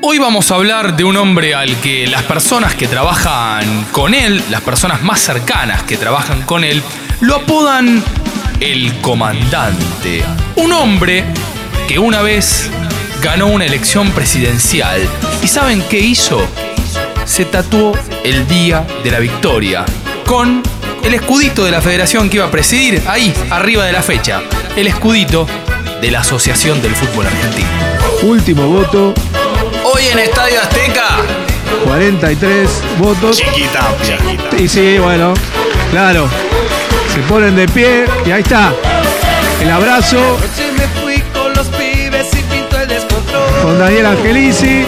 Hoy vamos a hablar de un hombre al que las personas que trabajan con él, las personas más cercanas que trabajan con él, lo apodan el comandante. Un hombre que una vez ganó una elección presidencial. ¿Y saben qué hizo? Se tatuó el día de la victoria con el escudito de la federación que iba a presidir ahí, arriba de la fecha. El escudito de la Asociación del Fútbol Argentino. Último voto, Hoy en Estadio Azteca, 43 votos. Chiquitapia. Y sí, bueno, claro. Se ponen de pie y ahí está. El abrazo con Daniel Angelici.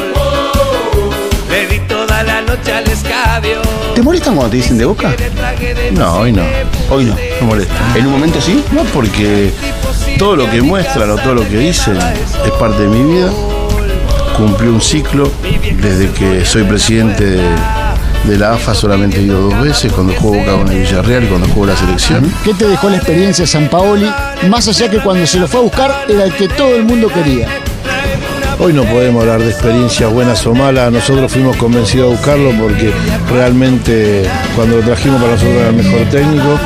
Le di toda la noche al escabio. ¿Te molestan cuando te dicen de boca? No, hoy no. Hoy no, no molesta. En un momento sí, no, porque todo lo que muestran o todo lo que dicen es parte de mi vida. Cumplí un ciclo desde que soy presidente de, de la AFA, solamente he ido dos veces, cuando juego Boca con el Villarreal y cuando juego la selección. ¿Qué te dejó la experiencia de San Paoli? Más allá que cuando se lo fue a buscar era el que todo el mundo quería. Hoy no podemos hablar de experiencias buenas o malas, nosotros fuimos convencidos a buscarlo porque realmente cuando lo trajimos para nosotros era el mejor técnico.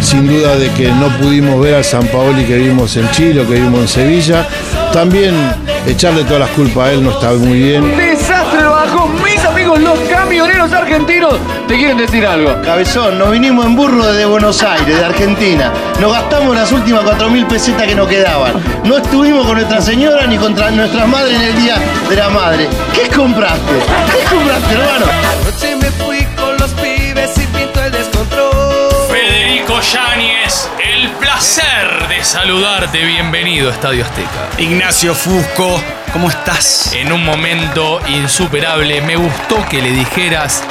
Sin duda de que no pudimos ver al San Paoli que vimos en Chile o que vimos en Sevilla. También echarle todas las culpas a él no está muy bien. Desastre lo bajó. Mis amigos los camioneros argentinos te quieren decir algo. Cabezón, nos vinimos en burro desde Buenos Aires, de Argentina. Nos gastamos las últimas 4.000 pesetas que nos quedaban. No estuvimos con Nuestra Señora ni contra nuestras madres en el Día de la Madre. ¿Qué compraste? ¿Qué compraste, hermano? Anoche me fui con los pibes y pinto el descontrol. Federico el placer de saludarte. Bienvenido a Estadio Azteca. Ignacio Fusco, ¿cómo estás? En un momento insuperable, me gustó que le dijeras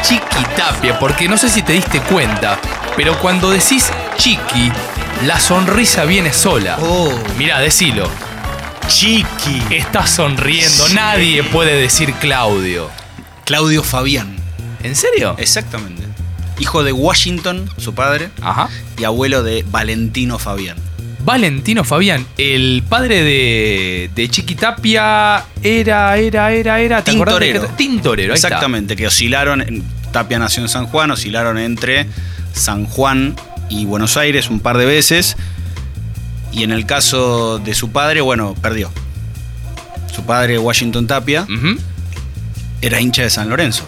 Chiquitapia, porque no sé si te diste cuenta, pero cuando decís Chiqui, la sonrisa viene sola. Oh. Mirá, decilo. Chiqui. Estás sonriendo, nadie puede decir Claudio. Claudio Fabián. ¿En serio? Exactamente. Hijo de Washington, su padre, Ajá. y abuelo de Valentino Fabián. Valentino Fabián, el padre de, de Chiquitapia era, era, era, era. ¿te acordás de Tintorero. Tintorero, ahí está. Exactamente, que oscilaron, Tapia nació en San Juan, oscilaron entre San Juan y Buenos Aires un par de veces. Y en el caso de su padre, bueno, perdió. Su padre, Washington Tapia, era hincha de San Lorenzo.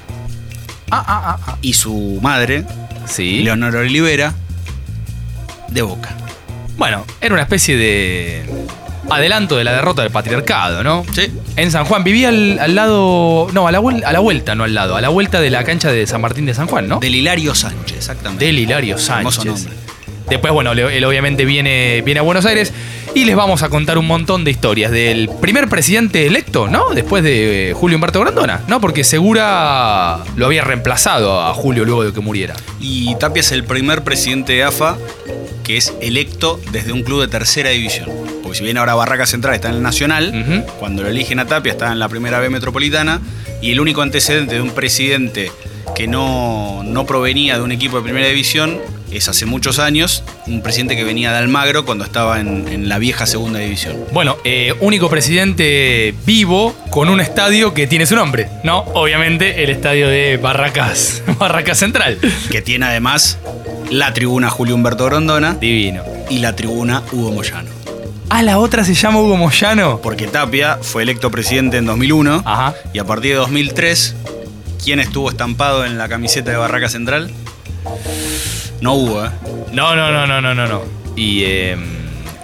Ah, ah, ah, ah. Y su madre, Sí. Leonor Olivera, de Boca. Bueno, era una especie de adelanto de la derrota del patriarcado, ¿no? Sí. En San Juan. Vivía al, al lado. No, a la, a la vuelta, no al lado. A la vuelta de la cancha de San Martín de San Juan, ¿no? Del Hilario Sánchez, exactamente. Del Hilario Hermoso Sánchez. nombre. Después, bueno, él obviamente viene, viene a Buenos Aires y les vamos a contar un montón de historias del primer presidente electo, ¿no? Después de eh, Julio Humberto Grandona, ¿no? Porque Segura lo había reemplazado a Julio luego de que muriera. Y Tapia es el primer presidente de AFA que es electo desde un club de tercera división. Porque si bien ahora Barraca Central está en el Nacional, cuando lo eligen a Tapia está en la primera B metropolitana y el único antecedente de un presidente que no, no provenía de un equipo de primera división es hace muchos años un presidente que venía de Almagro cuando estaba en, en la vieja segunda división. Bueno, eh, único presidente vivo con un estadio que tiene su nombre, ¿no? Obviamente el estadio de Barracas, Barracas Central. Que tiene además la tribuna Julio Humberto Grondona Divino. y la tribuna Hugo Moyano. Ah, la otra se llama Hugo Moyano. Porque Tapia fue electo presidente en 2001 Ajá. y a partir de 2003, ¿quién estuvo estampado en la camiseta de Barraca Central? No hubo, ¿eh? No, no, no, no, no, no, no. ¿Y eh,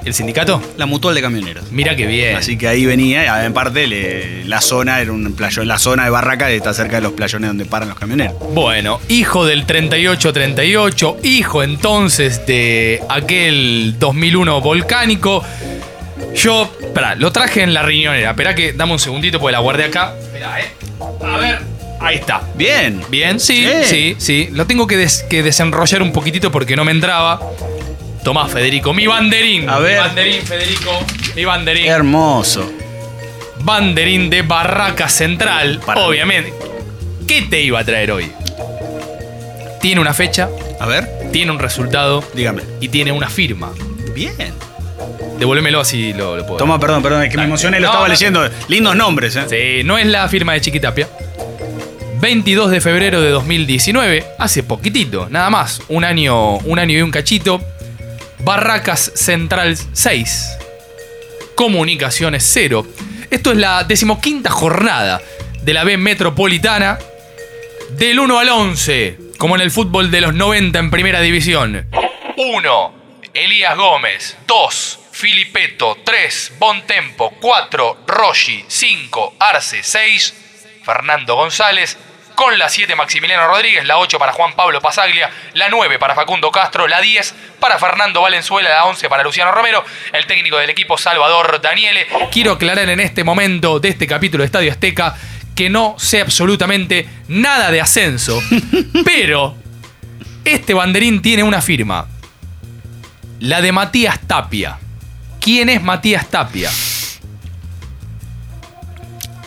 el sindicato? La mutual de camioneros. Mira qué bien. Así que ahí venía, en parte le- la zona era un playón, la zona de Barraca está cerca de los playones donde paran los camioneros. Bueno, hijo del 38-38, hijo entonces de aquel 2001 volcánico. Yo, espera, lo traje en la riñonera. Espera que dame un segundito porque la guardé acá. Espera, eh. A ver, ahí está. Bien. Bien, sí, Sí. sí. Lo tengo que, des- que desenrollar un poquitito porque no me entraba. Tomá, Federico, mi banderín. A ver. Mi banderín, Federico. Mi banderín. Hermoso. banderín de Barraca Central, Para- obviamente. ¿Qué te iba a traer hoy? Tiene una fecha, A ver, tiene un resultado dígame. y tiene una firma Bien. de devuélvemelo así lo, lo puedo. Toma, perdón, perdón, es que me Dale. emocioné, lo No, estaba no. leyendo. Lindos nombres, ¿eh? Sí, no es la firma de Chiquitapia. 22 de febrero de 2019, hace poquitito, nada más, un año, un año y un cachito. Barracas Central 6. Comunicaciones 0. Esto es la decimoquinta jornada de la B Metropolitana. Del 1 al 11, como en el fútbol de los 90 en primera división. 1. Elías Gómez. 2. Filipeto. 3. Bontempo. 4. Rossi. 5. Arce. 6. Fernando González. Con la 7 Maximiliano Rodríguez, la 8 para Juan Pablo Pasaglia, la 9 para Facundo Castro, la 10 para Fernando Valenzuela, la 11 para Luciano Romero, el técnico del equipo Salvador Daniele. Quiero aclarar en este momento de este capítulo de Estadio Azteca que no sé absolutamente nada de ascenso, pero este banderín tiene una firma, la de Matías Tapia. ¿Quién es Matías Tapia?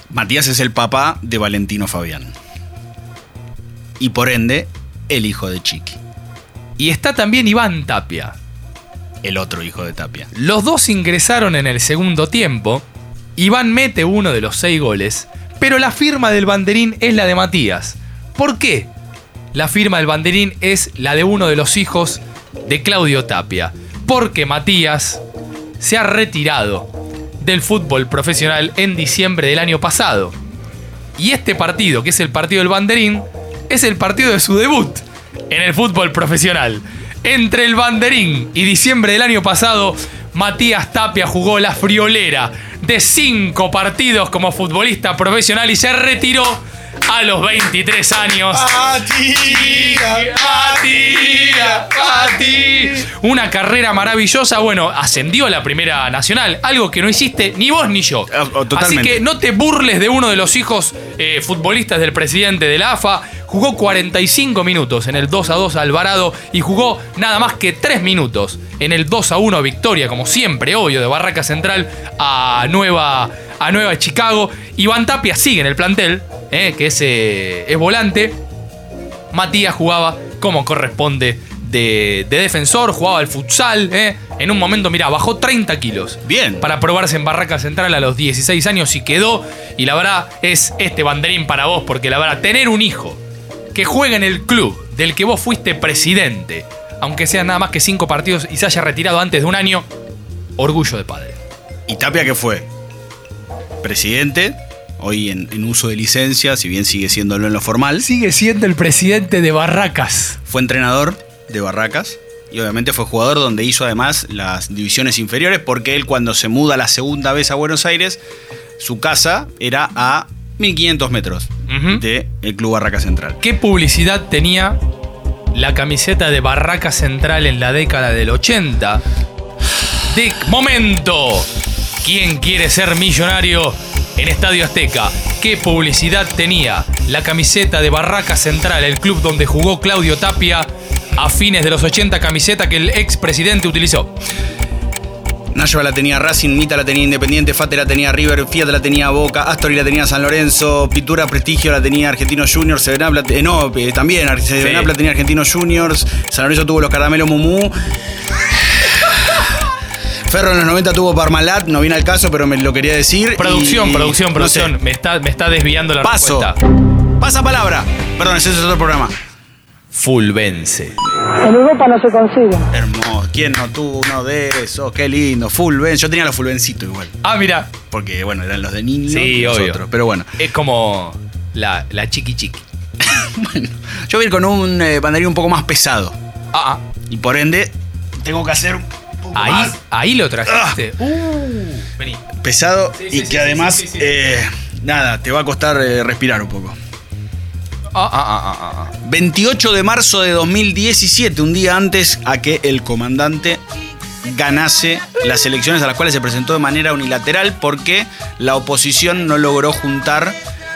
Matías es el papá de Valentino Fabián. Y por ende, el hijo de Chiqui. Y está también Iván Tapia. El otro hijo de Tapia. Los dos ingresaron en el segundo tiempo. Iván mete uno de los seis goles, pero la firma del banderín es la de Matías. ¿Por qué? La firma del banderín es la de uno de los hijos de Claudio Tapia. Porque Matías se ha retirado del fútbol profesional en diciembre del año pasado. Y este partido, que es el partido del banderín, es el partido de su debut en el fútbol profesional. Entre el banderín y diciembre del año pasado, Matías Tapia jugó la friolera de cinco partidos como futbolista profesional y se retiró a los 23 años. Matías, Matías. Una carrera maravillosa. Bueno, ascendió a la Primera Nacional, algo que no hiciste ni vos ni yo. Ah, oh, Así que no te burles de uno de los hijos eh, futbolistas del presidente de la AFA. Jugó 45 minutos en el 2 a 2 a Alvarado y jugó nada más que 3 minutos en el 2 a 1 victoria, como siempre, obvio, de Barraca Central a Nueva, a Nueva Chicago. Iván Tapia sigue en el plantel, eh, que es, eh, es volante. Matías jugaba como corresponde de, de defensor, jugaba al futsal. eh. En un momento, mira, bajó 30 kilos. Bien. Para probarse en Barraca Central a los 16 años y quedó. Y la verdad es este banderín para vos, porque la verdad, tener un hijo que juega en el club del que vos fuiste presidente, aunque sean nada más que 5 partidos y se haya retirado antes de un año, orgullo de padre. ¿Y Tapia qué fue? Presidente, hoy en, en uso de licencia, si bien sigue siéndolo en lo formal. Sigue siendo el presidente de Barracas. Fue entrenador de Barracas y obviamente fue jugador donde hizo además las divisiones inferiores porque él cuando se muda la segunda vez a Buenos Aires, su casa era a 1500 metros del Club Barracas Central. ¿Qué publicidad tenía la camiseta de Barraca Central en la década del 80? De momento, ¿quién quiere ser millonario en Estadio Azteca? ¿Qué publicidad tenía la camiseta de Barraca Central, el club donde jugó Claudio Tapia a fines de los 80, camiseta que el expresidente utilizó? Nayva la tenía Racing, Mita la tenía Independiente, Fate la tenía River, Fiat la tenía Boca, Astori la tenía San Lorenzo, Pintura Prestigio la tenía Argentinos Juniors, Seven Up la eh, no, eh, también Ar- Seven Sí. La tenía Argentinos Juniors, San Lorenzo tuvo los Caramelos Mumú. Ferro en los 90 tuvo Parmalat, no viene al caso, pero me lo quería decir. Producción, y- producción, no producción. sé. Me, está, me está desviando la Paso. respuesta. Pasa palabra. Perdón, ese es otro programa. Fulvense. En Europa no se consigue. Hermoso. ¿Quién no tuvo uno de esos? Qué lindo. Full Ben. Yo tenía los Full Bencito igual. Ah, mira. Porque, bueno, eran los de niños. Sí, los obvio. otros. Pero bueno. Es como la, la chiqui chiqui. Bueno, yo voy a ir con un eh, banderín un poco más pesado. Ah, ah. Y por ende, tengo que hacer un poco Ahí, más ahí lo trajiste. Uh, vení. pesado Sí, y sí, que sí, además, sí, sí, sí. eh, nada, te va a costar eh, respirar un poco. Ah, ah, ah, ah. 28 de marzo de 2017, un día antes a que el comandante ganase las elecciones a las cuales se presentó de manera unilateral porque la oposición no logró juntar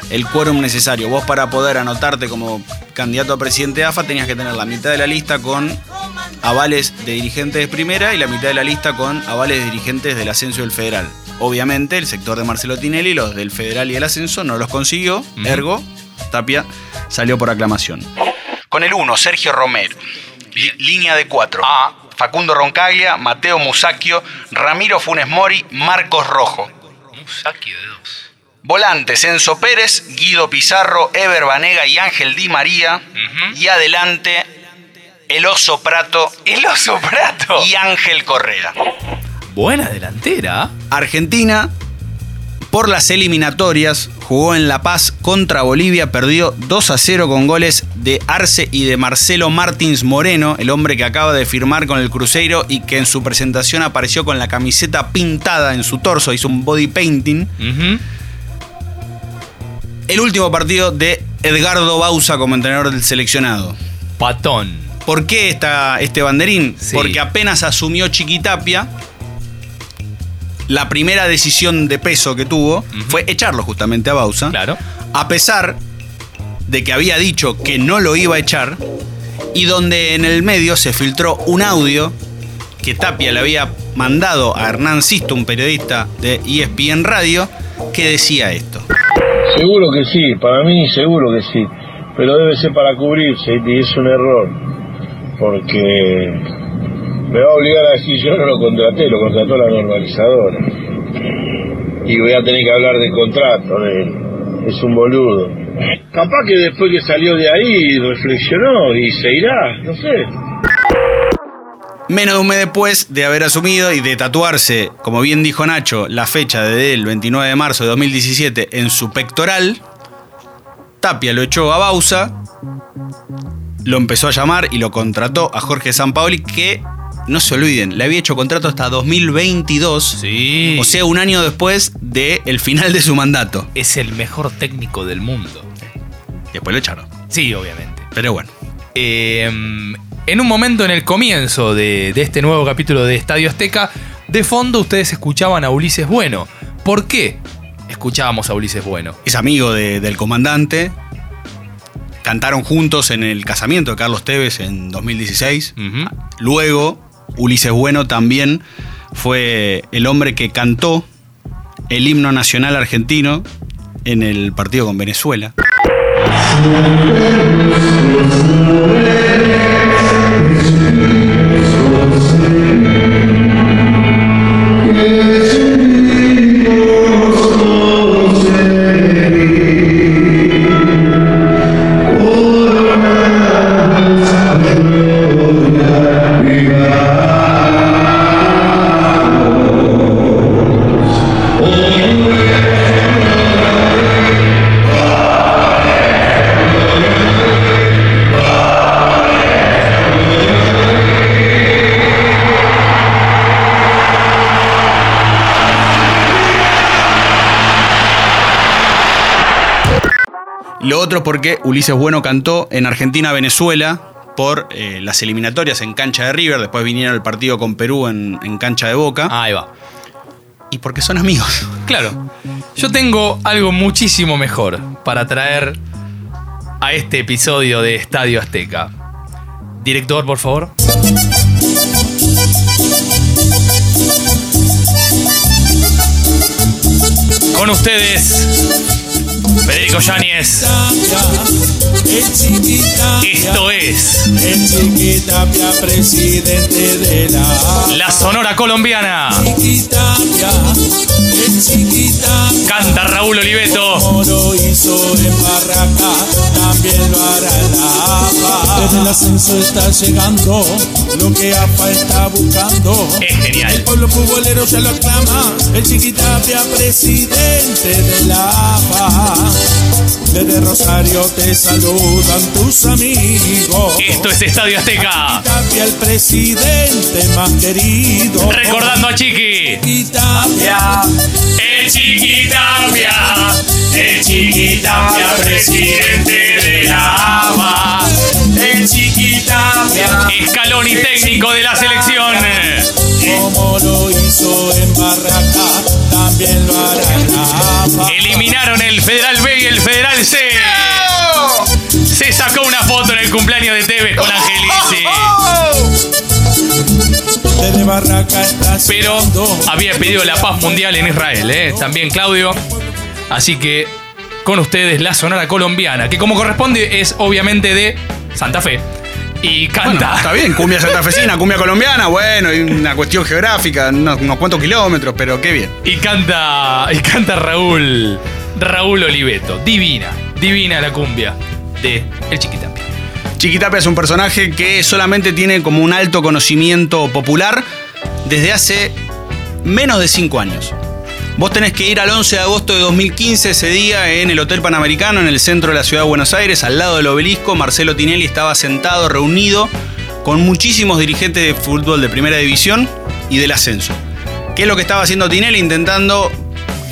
el quórum necesario. Vos para poder anotarte como candidato a presidente de AFA tenías que tener la mitad de la lista con avales de dirigentes de primera y la mitad de la lista con avales de dirigentes del ascenso del federal. Obviamente el sector de Marcelo Tinelli, los del federal y el ascenso no los consiguió, ergo Tapia salió por aclamación. Con el 1, Sergio Romero. Línea de 4. Ah. Facundo Roncaglia, Mateo Musacchio, Ramiro Funes Mori, Marcos Rojo. Musaki de dos. Volantes, Enzo Pérez, Guido Pizarro, Ever Banega y Ángel Di María. Y adelante, el Oso Prato. El oso prato. Y Ángel Correa. Buena delantera. Argentina, por las eliminatorias, jugó en La Paz contra Bolivia, perdió 2 a 0 con goles de Arce y de Marcelo Martins Moreno, el hombre que acaba de firmar con el Cruzeiro y que en su presentación apareció con la camiseta pintada en su torso, hizo un body painting. El último partido de Edgardo Bausa como entrenador del seleccionado. Patón. ¿Por qué está este banderín? Sí. Porque apenas asumió Chiquitapia, la primera decisión de peso que tuvo fue echarlo justamente a Bausa. Claro. A pesar de que había dicho que no lo iba a echar y donde en el medio se filtró un audio que Tapia le había mandado a Hernán Sisto, un periodista de ESPN Radio, que decía esto. Seguro que sí, para mí seguro que sí, pero debe ser para cubrirse y es un error, porque me va a obligar a decir yo no lo contraté, lo contrató la normalizadora. Y voy a tener que hablar contrato de él, es un boludo. Capaz que después que salió de ahí reflexionó y se irá, no sé. Menos de un mes después de haber asumido y de tatuarse, como bien dijo Nacho, la fecha de el 29 de marzo de 2017 en su pectoral, Tapia lo echó a Bausa, lo empezó a llamar y lo contrató a Jorge Sampaoli, que no se olviden, le había hecho contrato hasta 2022, Sí. o sea, un año después del final de su mandato. es el mejor técnico del mundo. Después lo echaron. Sí, obviamente. Pero bueno. Eh, en un momento en el comienzo de, de este nuevo capítulo de Estadio Azteca, de fondo ustedes escuchaban a Ulises Bueno. ¿Por qué escuchábamos a Ulises Bueno? es amigo de- del comandante. Cantaron juntos en el casamiento de Carlos Tevez en 2016. Ujú. Luego, Ulises Bueno también fue el hombre que cantó el himno nacional argentino en el partido con Venezuela. Lo otro porque Ulises Bueno cantó en Argentina-Venezuela por eh, las eliminatorias en cancha de River, después vinieron el partido con Perú en, en cancha de Boca, Ahí va. y porque son amigos. Claro. Yo tengo algo muchísimo mejor para traer a este episodio de Estadio Azteca. Director, por favor. Con ustedes, Federico Yáñez. Esto es presidente de la la Sonora Colombiana. Chiquitapia, el chiquitapia, Canta Raúl Oliveto. lo hizo en Barraca, también lo hará en la APA. Desde el ascenso está llegando, lo que APA está buscando. Es genial. El pueblo futbolero ya lo aclama, el chiquitapia, presidente de la APA. Desde Rosario te saludan tus amigos. Esto es Estadio Azteca. Tapia, el presidente más querido. Recordando a Chiqui. Chiquitapia, El Chiquitapia, el Chiquitapia, presidente de la ABA. el Chiquitapia, Escalón y técnico de la selección. como lo hizo en Barraca, también lo hará en la APA. Eliminaron el Federal B y el Federal C. Se sacó una foto en el cumpleaños de Tevez con Angelici. Desde Barraca Pero había pedido la paz mundial en Israel, ¿eh? También Claudio. Así que con ustedes la sonora colombiana, que como corresponde es obviamente de Santa Fe. Y Bueno, canta. está bien, cumbia santafesina, cumbia colombiana, bueno, una cuestión geográfica, unos, unos cuantos kilómetros, pero qué bien. Y canta. Y canta Raúl. Raúl Oliveto. Divina. Divina la cumbia de El Chiquitapia. Chiquitapia es un personaje que solamente tiene como un alto conocimiento popular desde hace menos de 5 años. Vos tenés que ir al 11 de agosto de 2015, ese día, en el Hotel Panamericano, en el centro de la ciudad de Buenos Aires, al lado del obelisco. Marcelo Tinelli estaba sentado, reunido con muchísimos dirigentes de fútbol de primera división y del ascenso. ¿Qué es lo que estaba haciendo Tinelli? Intentando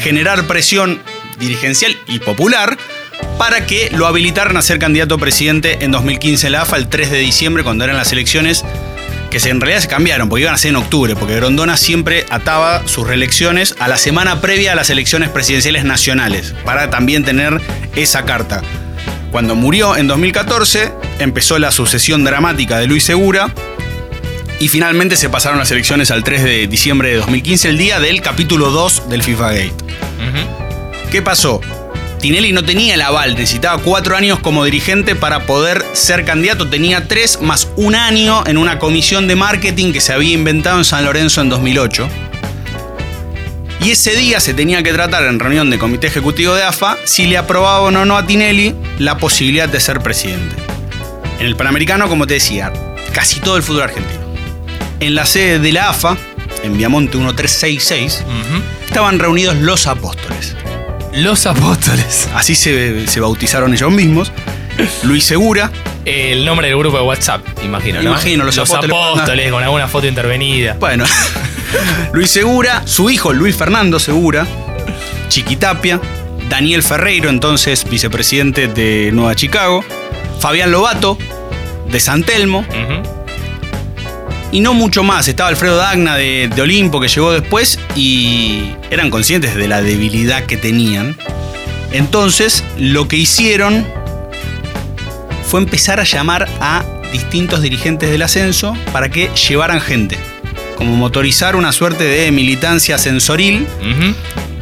generar presión dirigencial y popular para que lo habilitaran a ser candidato a presidente en 2015 en la AFA, el 3 de diciembre, cuando eran las elecciones que se, en realidad se cambiaron, porque iban a ser en octubre, porque Grondona siempre ataba sus reelecciones a la semana previa a las elecciones presidenciales nacionales, para también tener esa carta. Cuando murió en 2014, empezó la sucesión dramática de Luis Segura, y finalmente se pasaron las elecciones al 3 de diciembre de 2015, el día del capítulo 2 del FIFA Gate. ¿Qué pasó? Tinelli no tenía el aval, necesitaba cuatro años como dirigente para poder ser candidato. Tenía tres más un año en una comisión de marketing que se había inventado en San Lorenzo en 2008. Y ese día se tenía que tratar en reunión de comité ejecutivo de AFA si le aprobaban o no a Tinelli la posibilidad de ser presidente. En el Panamericano, como te decía, casi todo el fútbol argentino. En la sede de la AFA, en Viamonte 1366, estaban reunidos los apóstoles. Los apóstoles. Así se, se bautizaron ellos mismos. Luis Segura, El nombre del grupo de WhatsApp, imagino, ¿no? Imagino, los apóstoles. apóstoles con alguna foto intervenida. bueno, Luis Segura, su hijo Luis Fernando Segura, Chiquitapia, Daniel Ferreiro, entonces vicepresidente de Nueva Chicago, Fabián Lobato, de San Telmo, y no mucho más. Estaba Alfredo Dagna de, de Olimpo que llegó después y eran conscientes de la debilidad que tenían. Entonces, lo que hicieron fue empezar a llamar a distintos dirigentes del ascenso para que llevaran gente. Como motorizar una suerte de militancia ascensoril,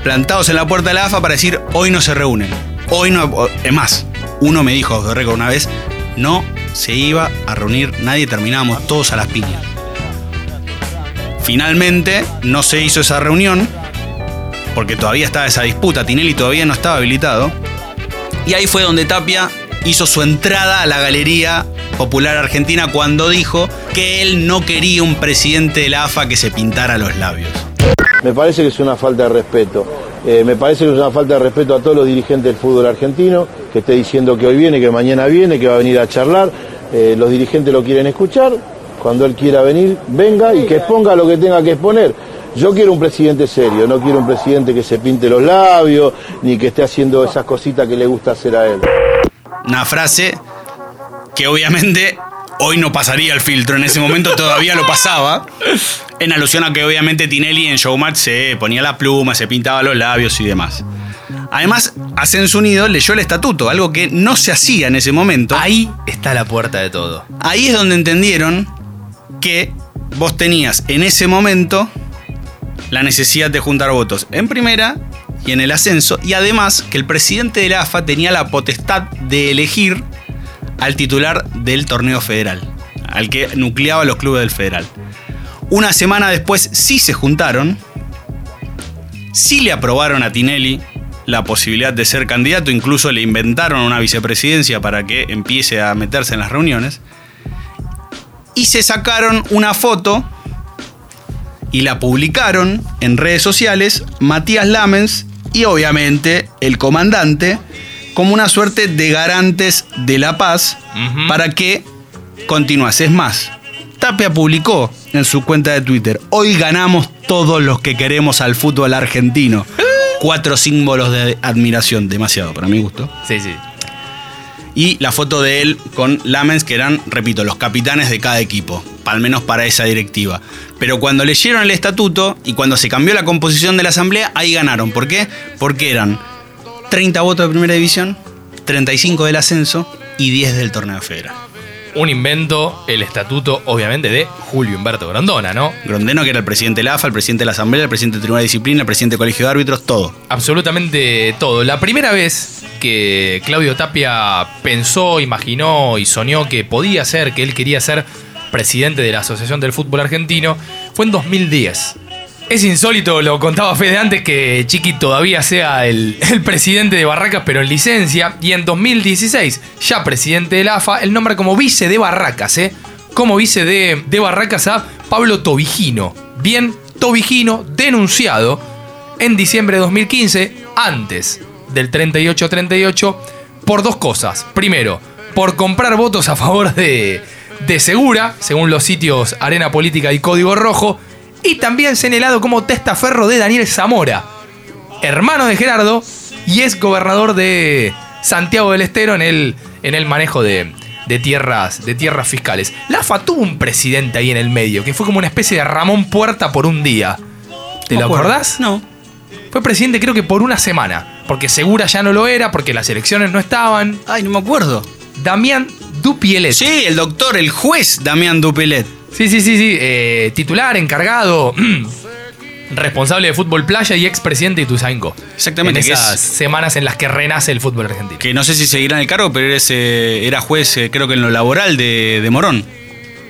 plantados en la puerta de la AFA para decir, hoy no se reúnen. Hoy no... Es más, uno me dijo de récord una vez, no se iba a reunir nadie, terminábamos todos a las piñas. Finalmente no se hizo esa reunión porque todavía estaba esa disputa, Tinelli todavía no estaba habilitado. Y ahí fue donde Tapia hizo su entrada a la Galería Popular Argentina cuando dijo que él no quería un presidente de la AFA que se pintara los labios. Me parece que es una falta de respeto. Eh, me parece que es una falta de respeto a todos los dirigentes del fútbol argentino, que esté diciendo que hoy viene, que mañana viene, que va a venir a charlar. Eh, los dirigentes lo quieren escuchar. Cuando él quiera venir, venga y que exponga lo que tenga que exponer. Yo quiero un presidente serio, no quiero un presidente que se pinte los labios, ni que esté haciendo esas cositas que le gusta hacer a él. Una frase que obviamente hoy no pasaría el filtro, en ese momento todavía lo pasaba, en alusión a que obviamente Tinelli en Showmatch se ponía la pluma, se pintaba los labios y demás. Además, Ascenso Unido leyó el estatuto, algo que no se hacía en ese momento. Ahí está la puerta de todo. Ahí es donde entendieron que vos tenías en ese momento la necesidad de juntar votos en primera y en el ascenso, y además que el presidente de la AFA tenía la potestad de elegir al titular del torneo federal, al que nucleaba los clubes del federal. Una semana después sí se juntaron, sí le aprobaron a Tinelli la posibilidad de ser candidato, incluso le inventaron una vicepresidencia para que empiece a meterse en las reuniones, y se sacaron una foto y la publicaron en redes sociales Matías Lamens y obviamente el comandante como una suerte de garantes de la paz para que continuase. Es más, Tapia publicó en su cuenta de Twitter, hoy ganamos todos los que queremos al fútbol argentino. Cuatro símbolos de admiración, demasiado para mi gusto. Sí, sí. Y la foto de él con Lamens, que eran, repito, los capitanes de cada equipo, al menos para esa directiva. Pero cuando leyeron el estatuto y cuando se cambió la composición de la asamblea, ahí ganaron. ¿Por qué? Porque eran 30 votos de primera división, 35 del ascenso y 10 del torneo federal. Un invento, el estatuto, obviamente, de Julio Humberto Grondona, ¿no? Grondeno, que era el presidente de la AFA, el presidente de la Asamblea, el presidente del Tribunal de Disciplina, el presidente del Colegio de Árbitros, todo. Absolutamente todo. La primera vez que Claudio Tapia pensó, imaginó y soñó que podía ser, que él quería ser presidente de la Asociación del Fútbol Argentino, fue en 2010. Es insólito, lo contaba Fede antes, que Chiqui todavía sea el, el presidente de Barracas, pero en licencia. Y en 2016, ya presidente de la AFA, él nombra como vice de Barracas, ¿eh? Como vice de, de Barracas a Pablo Tobigino. Bien, Tobigino denunciado en diciembre de 2015, antes del 38-38, por dos cosas. Primero, por comprar votos a favor de, de Segura, según los sitios Arena Política y Código Rojo, y también señalado como testaferro de Daniel Zamora, hermano de Gerardo y es gobernador de Santiago del Estero en el, en el manejo de, de tierras, de tierras fiscales. La AFA tuvo un presidente ahí en el medio, que fue como una especie de Ramón Puerta por un día. ¿Te No lo acuerdo. acordás? No. Fue presidente creo que por una semana, porque Segura ya no lo era, porque las elecciones no estaban. Ay, no me acuerdo. Damián Dupielet. Sí, el doctor, el juez Damián Dupelet. Sí, sí, sí, sí. eh, titular, encargado, responsable de fútbol playa y expresidente de Ituzaingó. Exactamente, En que esas es- semanas en las que renace el fútbol argentino. Que no sé si seguirá en el cargo, pero eres, eh, era juez, eh, creo que en lo laboral de, de Morón.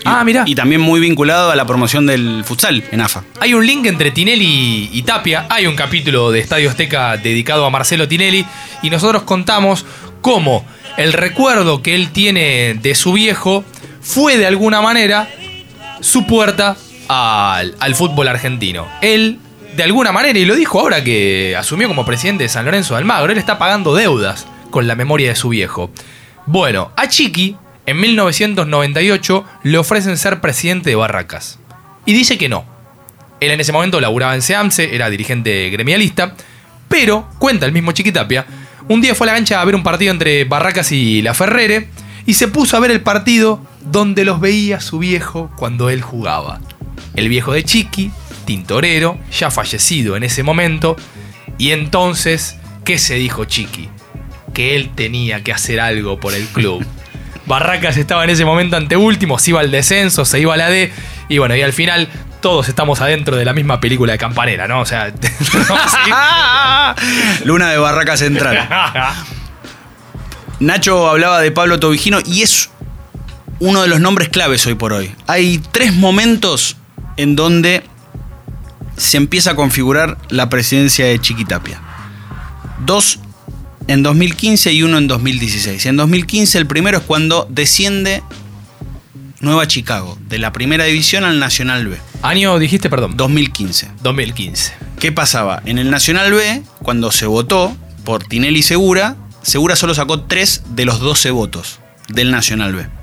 Ah, mira. Y también muy vinculado a la promoción del futsal en AFA. Hay un link entre Tinelli y Tapia. Hay un capítulo de Estadio Azteca dedicado a Marcelo Tinelli. Y nosotros contamos cómo el recuerdo que él tiene de su viejo fue de alguna manera su puerta al, al fútbol argentino. Él, de alguna manera, y lo dijo ahora que asumió como presidente de San Lorenzo de Almagro, él está pagando deudas con la memoria de su viejo. Bueno, a Chiqui, en 1998, le ofrecen ser presidente de Barracas. Y dice que no. Él en ese momento laburaba en Seamse, era dirigente gremialista, pero, cuenta el mismo Chiquitapia, un día fue a la cancha a ver un partido entre Barracas y La Ferrere y se puso a ver el partido donde los veía su viejo cuando él jugaba. El viejo de Chiqui, tintorero, ya fallecido en ese momento, y entonces, ¿qué se dijo Chiqui? Que él tenía que hacer algo por el club. Barracas estaba en ese momento ante último, se iba al descenso, se iba a la D, y bueno, y al final todos estamos adentro de la misma película de Campanera, ¿no? O sea, Luna de Barraca Central. Nacho hablaba de Pablo Tobigino y es uno de los nombres claves hoy por hoy. Hay tres momentos en donde se empieza a configurar la presidencia de Chiquitapia. Dos en 2015 y uno en 2016. En 2015 el primero es cuando desciende Nueva Chicago, de la primera división al Nacional B. Año dijiste, perdón. 2015. 2015. ¿Qué pasaba? En el Nacional B, cuando se votó por Tinelli Segura, Segura solo sacó 3 de los 12 votos del Nacional B.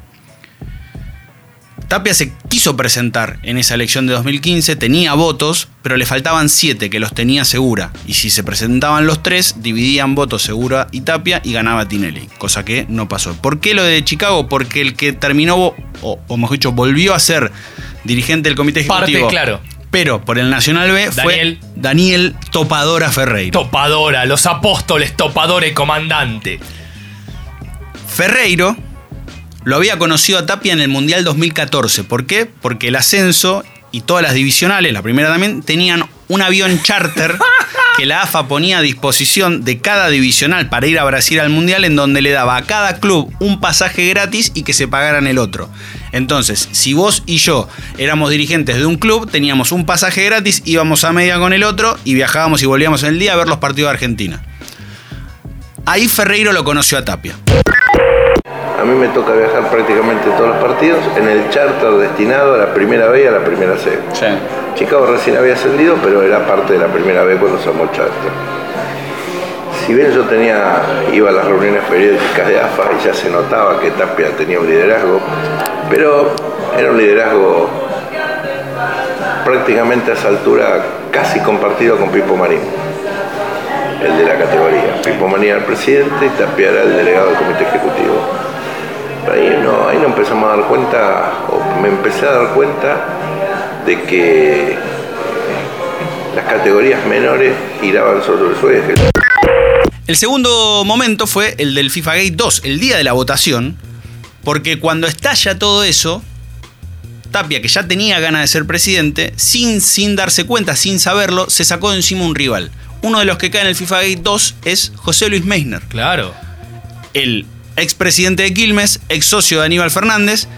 Tapia se quiso presentar en esa elección de 2015, tenía votos, pero le faltaban 7 que los tenía Segura. Y si se presentaban los 3, dividían votos Segura y Tapia y ganaba Tinelli, cosa que no pasó. ¿Por qué lo de Chicago? Porque el que terminó, o, o mejor dicho, volvió a ser dirigente del comité Parte, ejecutivo. claro. Pero por el Nacional B Daniel. fue Daniel Topadora Ferreiro. Topadora, los apóstoles, topadora y comandante. Ferreiro lo había conocido a Tapia en el Mundial 2014. ¿Por qué? Porque el ascenso y todas las divisionales, la primera también, tenían un avión charter que la AFA ponía a disposición de cada divisional para ir a Brasil al Mundial, en donde le daba a cada club un pasaje gratis y que se pagaran el otro. Entonces, si vos y yo éramos dirigentes de un club, teníamos un pasaje gratis, íbamos a media con el otro y viajábamos y volvíamos en el día a ver los partidos de Argentina. Ahí Ferreiro lo conoció a Tapia. A mí me toca viajar prácticamente todos los partidos en el charter destinado a la primera B y a la primera C. Chicago recién había ascendido, pero era parte de la primera B cuando el charter. Si bien yo tenía, iba a las reuniones periódicas de AFA y ya se notaba que Tapia tenía un liderazgo, pero era un liderazgo prácticamente a esa altura casi compartido con Pipo Marín, el de la categoría. Pipo Marín era el presidente y Tapia era el delegado del comité ejecutivo. Ahí no, ahí no empezamos a dar cuenta, o me empecé a dar cuenta de que las categorías menores giraban sobre su eje. El segundo momento fue el del FIFA Gate 2, el día de la votación, Porque cuando estalla todo eso, Tapia, que ya tenía ganas de ser presidente, sin, sin darse cuenta, sin saberlo, se sacó de encima un rival. Uno de los que cae en el FIFA Gate 2 es José Luis Meissner. Claro. El expresidente de Quilmes, ex socio de Aníbal Fernández,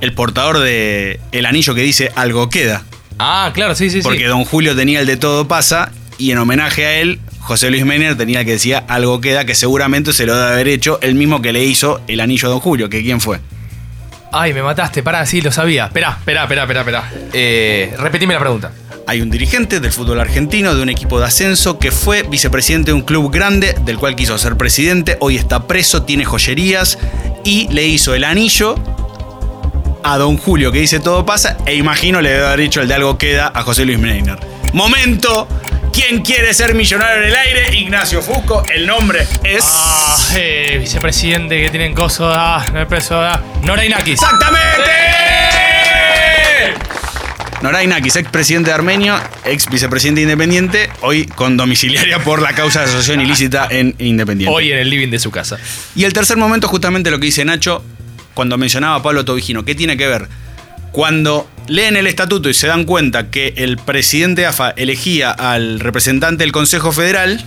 el portador de el anillo que dice algo queda. Ah, claro, sí, sí, Porque sí. don Julio tenía el de todo pasa y en homenaje a él, José Luis Meissner tenía el que decía algo queda, que seguramente se lo debe haber hecho el mismo que le hizo el anillo a don Julio, que quién fue. Ay, me mataste. Pará, sí, lo sabía. Esperá, esperá, esperá, esperá, esperá. Eh, repetime la pregunta. Hay un dirigente del fútbol argentino de un equipo de ascenso que fue vicepresidente de un club grande del cual quiso ser presidente, hoy está preso, tiene joyerías y le hizo el anillo a don Julio que dice todo pasa e imagino le debe haber dicho el de algo queda a José Luis Meiner. Momento, ¿quién quiere ser millonario en el aire? Ignacio Fusco, el nombre es... Ah, eh, vicepresidente que tienen coso, ah, no es preso, ah. Norainakis. ¡Exactamente! Norainakis, ex presidente de Armenio, ex vicepresidente independiente, hoy con domiciliaria por la causa de asociación ilícita en Independiente. Hoy en el living de su casa. Y el tercer momento, justamente lo que dice Nacho cuando mencionaba a Pablo Tobigino. ¿Qué tiene que ver? Cuando leen el estatuto y se dan cuenta que el presidente de AFA elegía al representante del Consejo Federal,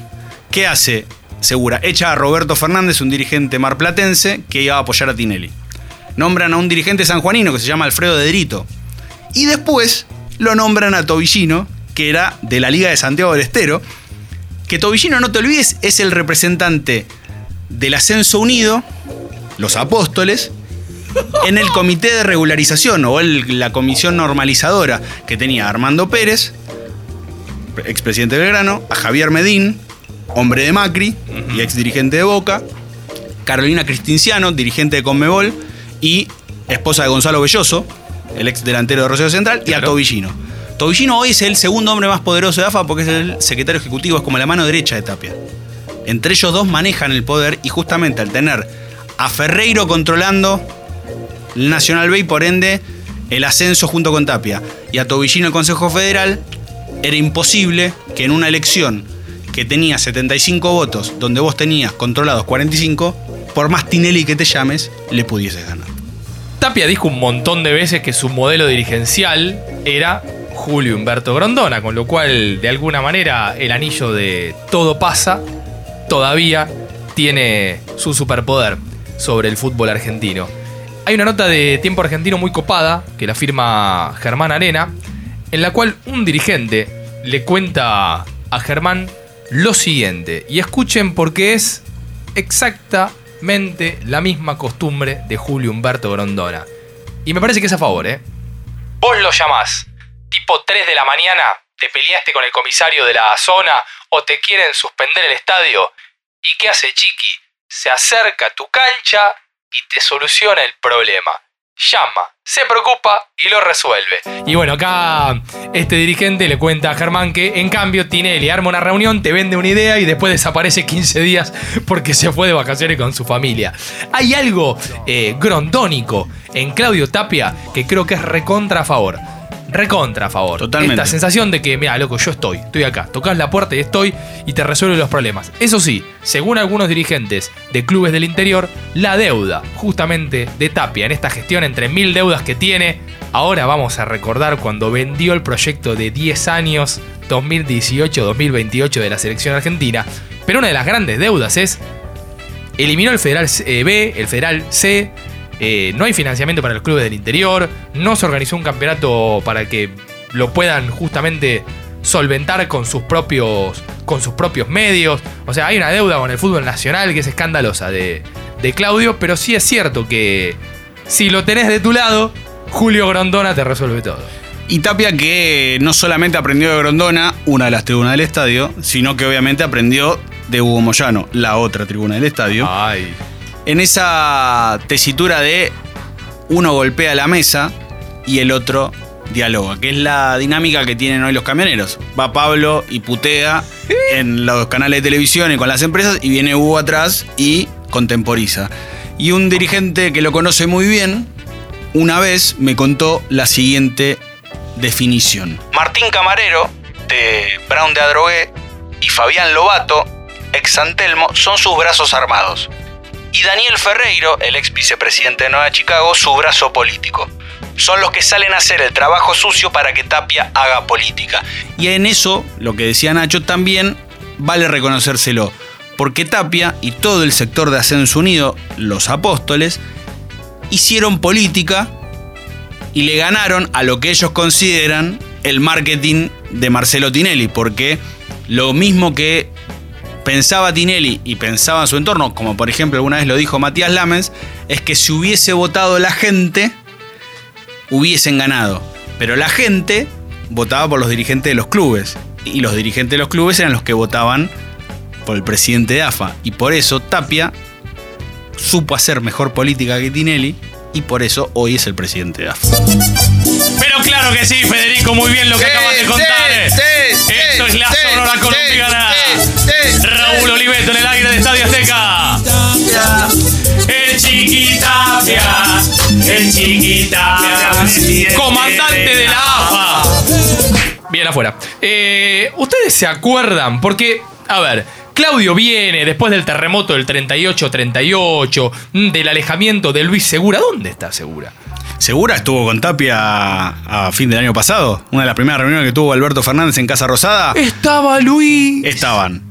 ¿qué hace? Segura, echa a Roberto Fernández, un dirigente marplatense, que iba a apoyar a Tinelli. Nombran a un dirigente sanjuanino que se llama Alfredo Dedrito. Y después lo nombran a Tobillino, que era de la Liga de Santiago del Estero. Que Tobillino, no te olvides, es el representante del Ascenso Unido, los Apóstoles, en el comité de regularización o el- la comisión normalizadora que tenía a Armando Pérez, expresidente de Belgrano, a Javier Medín, hombre de Macri y ex dirigente de Boca, Carolina Cristinciano, dirigente de Conmebol y esposa de Gonzalo Belloso, el ex delantero de Rosario Central, y a Tobillino. Tobillino hoy es el segundo hombre más poderoso de AFA porque es el secretario ejecutivo, es como la mano derecha de Tapia. Entre ellos dos manejan el poder y justamente al tener a Ferreiro controlando el Nacional B y por ende el ascenso junto con Tapia y a Tobillino el Consejo Federal, era imposible que en una elección que tenía 75 votos, donde vos tenías controlados 45, por más Tinelli que te llames, le pudieses ganar. Tapia dijo un montón de veces que su modelo dirigencial era Julio Humberto Grondona, con lo cual, de alguna manera, el anillo de todo pasa todavía tiene su superpoder sobre el fútbol argentino. Hay una nota de Tiempo Argentino muy copada, que la firma Germán Arena, en la cual un dirigente le cuenta a Germán lo siguiente. Y escuchen porque es exactamente la misma costumbre de Julio Humberto Grondona. Y me parece que es a favor, ¿eh? Vos lo llamás, tipo 3 de la mañana, te peleaste con el comisario de la zona o te quieren suspender el estadio. ¿Y qué hace Chiqui? Se acerca a tu cancha y te soluciona el problema. Llama, se preocupa y lo resuelve. Y bueno, acá este dirigente le cuenta a Germán que en cambio Tinelli arma una reunión, te vende una idea y después desaparece 15 días porque se fue de vacaciones con su familia. Hay algo eh, grondónico en Claudio Tapia que creo que es recontra a favor. Recontra a favor. Totalmente. Esta sensación de que, mira, loco, yo estoy, estoy acá. Tocas la puerta y estoy y te resuelve los problemas. Eso sí, según algunos dirigentes de clubes del interior, la deuda, justamente de Tapia, en esta gestión entre mil deudas que tiene, ahora vamos a recordar cuando vendió el proyecto de 10 años, 2018-2028 de la selección argentina. Pero una de las grandes deudas es eliminó el Federal eh, B, el Federal C, eh, no hay financiamiento para los clubes del interior, no se organizó un campeonato para que lo puedan justamente solventar con sus propios, con sus propios medios. O sea, hay una deuda con el fútbol nacional que es escandalosa de, de Claudio, pero sí es cierto que si lo tenés de tu lado, Julio Grondona te resuelve todo. Y Tapia que no solamente aprendió de Grondona, una de las tribunas del estadio, sino que obviamente aprendió de Hugo Moyano, la otra tribuna del estadio. Ay. En esa tesitura de uno golpea la mesa y el otro dialoga, que es la dinámica que tienen hoy los camioneros. Va Pablo y putea en los canales de televisión y con las empresas y viene Hugo atrás y contemporiza. Y un dirigente que lo conoce muy bien, una vez me contó la siguiente definición. Martín Camarero, de Brown de Adrogué, y Fabián Lobato, ex Santelmo, son sus brazos armados. Y Daniel Ferreiro, el ex vicepresidente de Nueva Chicago, su brazo político. Son los que salen a hacer el trabajo sucio para que Tapia haga política. Y en eso, lo que decía Nacho, también vale reconocérselo. Porque Tapia y todo el sector de Ascenso Unido, los apóstoles, hicieron política y le ganaron a lo que ellos consideran el marketing de Marcelo Tinelli. Porque lo mismo que pensaba Tinelli y pensaba en su entorno, como por ejemplo alguna vez lo dijo Matías Lamens, es que si hubiese votado la gente, hubiesen ganado. Pero la gente votaba por los dirigentes de los clubes. Y los dirigentes de los clubes eran los que votaban por el presidente de AFA. Y por eso Tapia supo hacer mejor política que Tinelli. Y por eso hoy es el presidente de AFA. Pero claro que sí, Federico, muy bien lo que acabas de contar. Esto es la Sonora Colombiana. Raúl Oliveto en el aire de Estadio Azteca. El Chiquitapia, el Chiquitapia, comandante de la AFA. Bien afuera. Eh, ¿Ustedes se acuerdan? Porque, a ver, Claudio viene después del terremoto del 38-38, mm, del alejamiento de Luis Segura. ¿Dónde está Segura? Segura estuvo con Tapia a fin del año pasado. Una de las primeras reuniones que tuvo Alberto Fernández en Casa Rosada. Estaba Luis. Estaban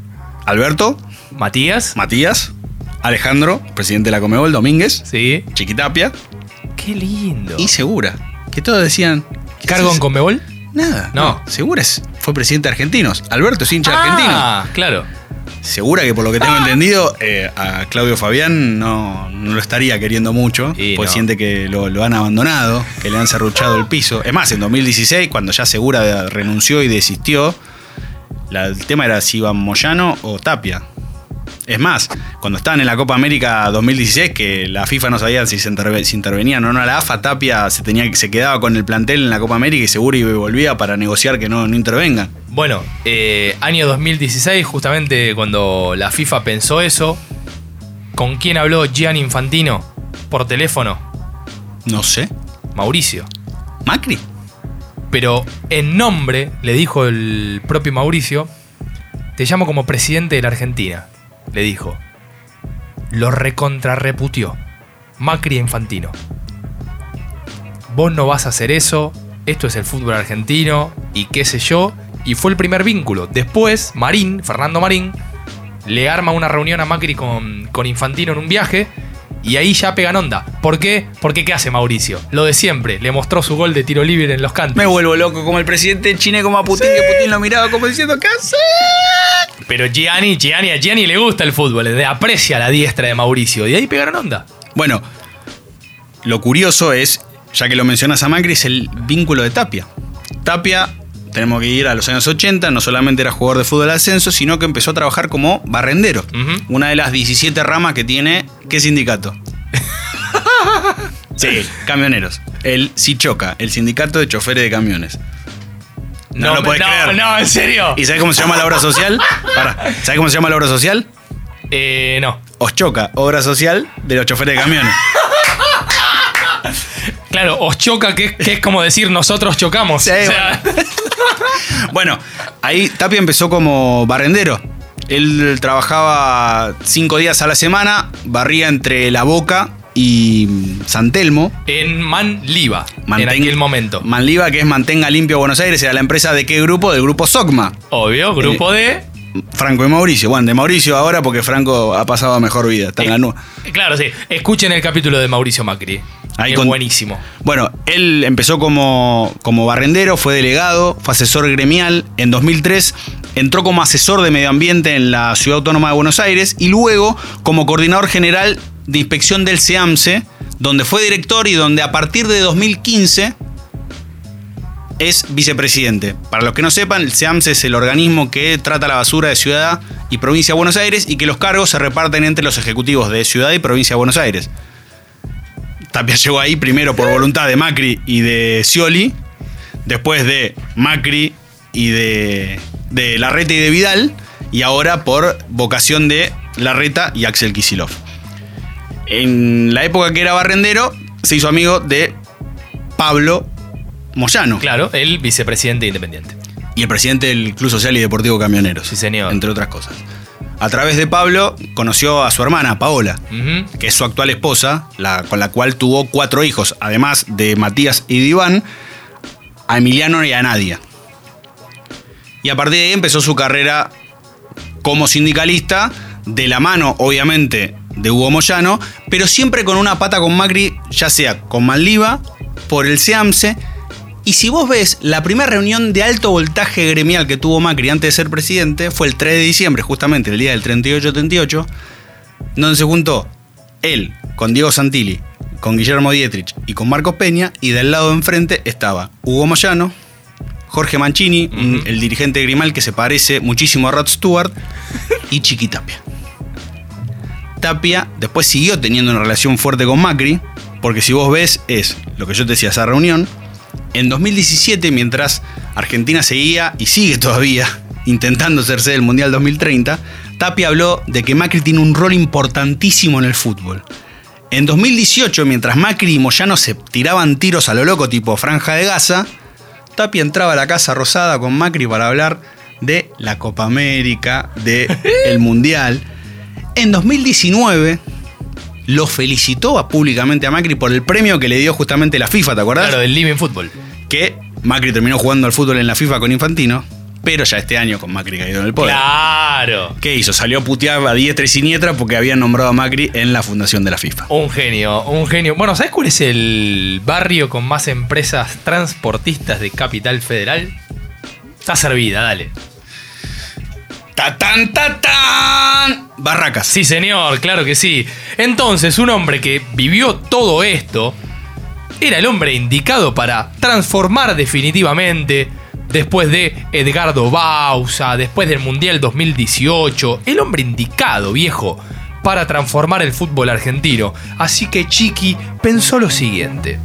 Alberto, Matías, Matías, Alejandro, presidente de la Comebol, Domínguez, sí. Chiquitapia Qué lindo. y Segura. Que todos decían. ¿qué ¿Cargo en haces? Conmebol? Nada. No. Segura es- fue presidente de Argentinos. Alberto es hincha Ah, argentino. claro. Segura que por lo que tengo entendido, eh, a Claudio Fabián no, no lo estaría queriendo mucho, porque no. siente que lo, lo han abandonado, que le han serruchado el piso. Es más, en 2016, cuando ya Segura renunció y desistió, la- el tema era si iban Moyano o Tapia. Es más, cuando estaban en la Copa América 2016, que la FIFA no sabía si se interve- si intervenían o no a la AFA, Tapia se, tenía, se quedaba con el plantel en la Copa América y Segura iba y volvía para negociar que no, no intervengan. Bueno, eh, año 2016, justamente cuando la FIFA pensó eso, ¿con quién habló Gian Infantino por teléfono? No sé. Mauricio. ¿Macri? Pero en nombre, le dijo el propio Mauricio, te llamo como presidente de la Argentina. Le dijo. Lo recontrarreputió. Macri e Infantino. Vos no vas a hacer eso, esto es el fútbol argentino y qué sé yo. Y fue el primer vínculo. Después, Marín, Fernando Marín, le arma una reunión a Macri con, con Infantino en un viaje y ahí ya pegan onda. ¿Por qué? Porque ¿qué hace Mauricio? Lo de siempre, le mostró su gol de tiro libre en los cantos. Me vuelvo loco como el presidente de Chile, como a Putin, que Putin lo miraba como diciendo, ¿qué hace? Pero Gianni, Gianni, a Gianni le gusta el fútbol, le aprecia la diestra de Mauricio. Y ahí pegaron onda. Bueno, lo curioso es, ya que lo mencionas a Macri, es el vínculo de Tapia. Tapia, tenemos que ir a los años 80, no solamente era jugador de fútbol de ascenso, sino que empezó a trabajar como barrendero. Una de las 17 ramas que tiene, ¿qué sindicato? sí, camioneros. El Sichoca, el sindicato de choferes de camiones. No, No, lo puedes no, creer. no, en serio. ¿Y sabes cómo se llama la obra social? Pará, ¿sabes cómo se llama la obra social? Eh, no. Oschoca, obra social de los choferes de camiones. Claro, os choca, que, que es como decir nosotros chocamos. Sí, O sea, Bueno, ahí Tapia empezó como barrendero. Él trabajaba cinco días a la semana, barría entre La Boca y San Telmo. en Manliva, en aquel momento. Manliva, que es Mantenga Limpio Buenos Aires, era la empresa de qué grupo? Del grupo Socma. Obvio, grupo de. Franco y Mauricio. Bueno, de Mauricio ahora porque Franco ha pasado a mejor vida. Está en la nube. Claro, sí. Escuchen el capítulo de Mauricio Macri. Ahí es con- buenísimo. Bueno, él empezó como, como barrendero, fue delegado, fue asesor gremial. En 2003 entró como asesor de medio ambiente en la Ciudad Autónoma de Buenos Aires y luego como coordinador general de inspección del SEAMSE, donde fue director y donde a partir de 2015 es vicepresidente. Para los que no sepan, el SEAMSE es el organismo que trata la basura de Ciudad y Provincia de Buenos Aires y que los cargos se reparten entre los ejecutivos de Ciudad y Provincia de Buenos Aires. Tapia llegó ahí primero por voluntad de Macri y de Scioli, después de Macri y de, de Larreta y de Vidal, y ahora por vocación de Larreta y Axel Kisilov. En la época que era barrendero, se hizo amigo de Pablo Moyano. Claro, el vicepresidente independiente. Y el presidente del Club Social y Deportivo Camioneros. Sí, señor. Entre otras cosas. a través de Pablo, conoció a su hermana, Paola, que es su actual esposa, la- con la cual tuvo cuatro hijos, además de Matías y de Iván, a Emiliano y a Nadia. Y a partir de ahí empezó su carrera como sindicalista, de la mano, obviamente, de Hugo Moyano, pero siempre con una pata con Macri, ya sea con Maldiva, por el SEAMSE. Y si vos ves, la primera reunión de alto voltaje gremial que tuvo Macri antes de ser presidente fue el 3 de diciembre, justamente el día del 38-38, donde se juntó él con Diego Santilli, con Guillermo Dietrich y con Marcos Peña, y del lado de enfrente estaba Hugo Moyano, Jorge Mancini, el dirigente grimal que se parece muchísimo a Rod Stewart, y Chiqui Tapia. Después siguió teniendo una relación fuerte con Macri, porque si vos ves, es lo que yo te decía, esa reunión. En 2017, mientras Argentina seguía y sigue todavía intentando hacerse del Mundial 2030, Tapia habló de que Macri tiene un rol importantísimo en el fútbol. En 2018, mientras Macri y Moyano se tiraban tiros a lo loco tipo Franja de Gaza, Tapia entraba a la Casa Rosada con Macri para hablar de la Copa América, de el Mundial. En 2019 lo felicitó a- públicamente a Macri por el premio que le dio justamente la FIFA, ¿te acordás? Claro, del Living Fútbol. Que Macri terminó jugando al fútbol en la FIFA con Infantino, pero ya este año con Macri caído en el poder. Claro. ¿Qué hizo? Salió a putear a diestra y siniestra porque habían nombrado a Macri en la fundación de la FIFA. Un genio, un genio. Bueno, ¿sabes cuál es el barrio con más empresas transportistas de Capital Federal? Está servida, dale. ¡Tatán, tatán! Barracas. Sí, señor, claro que sí. Entonces, un hombre que vivió todo esto era el hombre indicado para transformar definitivamente, después de Edgardo Bausa, después del Mundial 2018, el hombre indicado, viejo, para transformar el fútbol argentino. Así que Chiqui pensó lo siguiente.